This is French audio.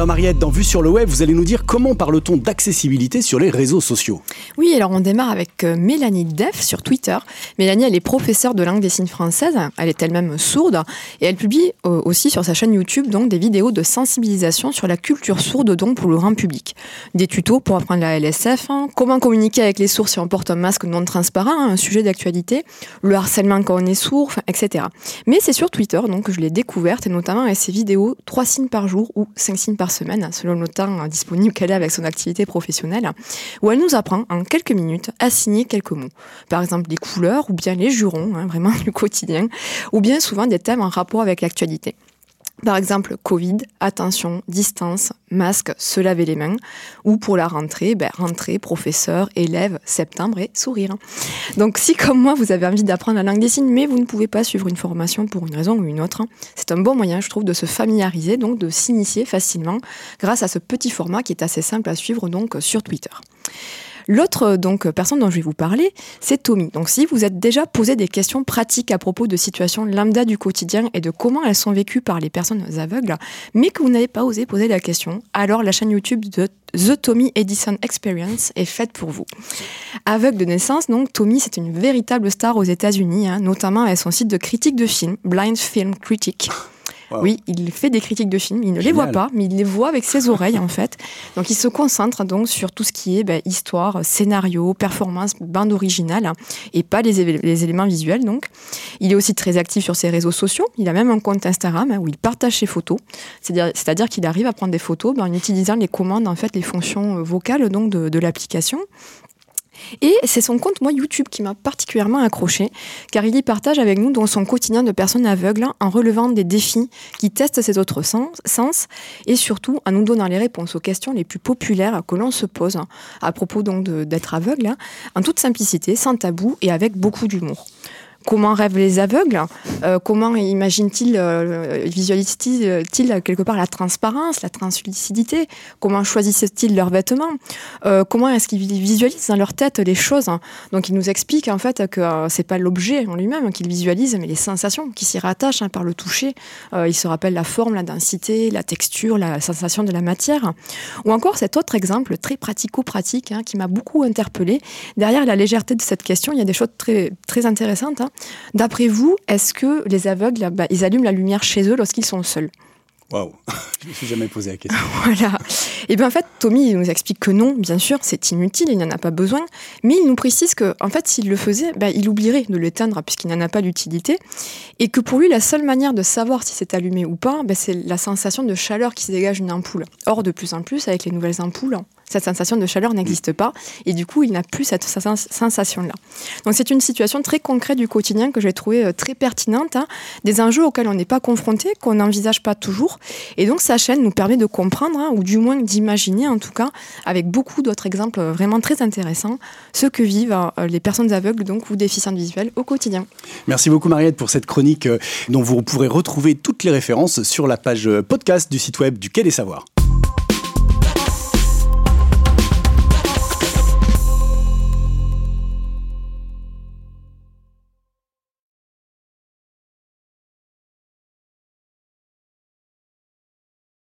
Alors Mariette, dans Vue sur le web, vous allez nous dire comment parle-t-on d'accessibilité sur les réseaux sociaux? Oui, alors on démarre avec euh, Mélanie Def sur Twitter. Mélanie, elle est professeure de langue des signes française, elle est elle-même sourde et elle publie euh, aussi sur sa chaîne YouTube donc des vidéos de sensibilisation sur la culture sourde donc pour le grand public. Des tutos pour apprendre la LSF, hein, comment communiquer avec les sourds si on porte un masque non transparent, hein, un sujet d'actualité, le harcèlement quand on est sourd, etc. Mais c'est sur Twitter donc que je l'ai découverte et notamment avec ses vidéos 3 signes par jour ou 5 signes par semaine, selon le temps disponible qu'elle a avec son activité professionnelle, où elle nous apprend en quelques minutes à signer quelques mots. Par exemple, les couleurs ou bien les jurons, hein, vraiment du quotidien, ou bien souvent des thèmes en rapport avec l'actualité. Par exemple, Covid, attention, distance, masque, se laver les mains. Ou pour la rentrée, ben, rentrée, professeur, élève, septembre et sourire. Donc si comme moi, vous avez envie d'apprendre la langue des signes, mais vous ne pouvez pas suivre une formation pour une raison ou une autre, c'est un bon moyen, je trouve, de se familiariser, donc de s'initier facilement grâce à ce petit format qui est assez simple à suivre donc sur Twitter. L'autre donc personne dont je vais vous parler, c'est Tommy. Donc si vous êtes déjà posé des questions pratiques à propos de situations lambda du quotidien et de comment elles sont vécues par les personnes aveugles, mais que vous n'avez pas osé poser la question, alors la chaîne YouTube de The Tommy Edison Experience est faite pour vous. Aveugle de naissance, donc Tommy, c'est une véritable star aux États-Unis, hein, notamment avec son site de critique de films, Blind Film Critic. Oui, il fait des critiques de films, il ne les voit pas, mais il les voit avec ses oreilles en fait. Donc il se concentre donc sur tout ce qui est ben, histoire, scénario, performance, bande originale hein, et pas les, éléments visuels donc. Il est aussi très actif sur ses réseaux sociaux, il a même un compte Instagram hein, où il partage ses photos, c'est-à-dire qu'il arrive à prendre des photos ben, en utilisant les commandes en fait les fonctions euh, vocales donc de l'application. Et c'est son compte, moi, YouTube, qui m'a particulièrement accroché, car il y partage avec nous son quotidien de personnes aveugles en relevant des défis qui testent ses autres sens, et surtout en nous donnant les réponses aux questions les plus populaires que l'on se pose à propos d'être aveugle, hein, en toute simplicité, sans tabou et avec beaucoup d'humour. Comment rêvent les aveugles euh, Comment imaginent-ils, euh, visualisent-ils quelque part la transparence, la translucidité Comment choisissent-ils leurs vêtements euh, Comment est-ce qu'ils visualisent dans leur tête les choses Donc, ils nous expliquent en fait que c'est pas l'objet en lui-même qu'ils visualisent, mais les sensations qui s'y rattachent hein, par le toucher. ils se rappellent la forme, la densité, la texture, la sensation de la matière. Ou encore cet autre exemple très pratico-pratique hein, qui m'a beaucoup interpellé. Derrière la légèreté de cette question, il y a des choses très, très intéressantes. Hein. D'après vous, est-ce que les aveugles, bah, ils allument la lumière chez eux lorsqu'ils sont seuls? Waouh, je ne me suis jamais posé la question. voilà. Et bien en fait, Tommy il nous explique que non, bien sûr, c'est inutile, il n'en a pas besoin, mais il nous précise que en fait, s'il le faisait, bah, il oublierait de l'éteindre puisqu'il n'en a pas d'utilité, et que pour lui, la seule manière de savoir si c'est allumé ou pas, bah, c'est la sensation de chaleur qui se dégage d'une ampoule. Or, de plus en plus, avec les nouvelles ampoules, cette sensation de chaleur n'existe pas et du coup il n'a plus cette sensation-là. Donc c'est une situation très concrète du quotidien que j'ai trouvé euh, très pertinente, hein. des enjeux auxquels on n'est pas confronté, qu'on n'envisage pas toujours et donc sa chaîne nous permet de comprendre hein, ou du moins d'imaginer en tout cas avec beaucoup d'autres exemples euh, vraiment très intéressants ce que vivent euh, les personnes aveugles donc ou déficientes visuelles au quotidien. Merci beaucoup Mariette pour cette chronique dont vous pourrez retrouver toutes les références sur la page podcast du site web du Quai des Savoirs.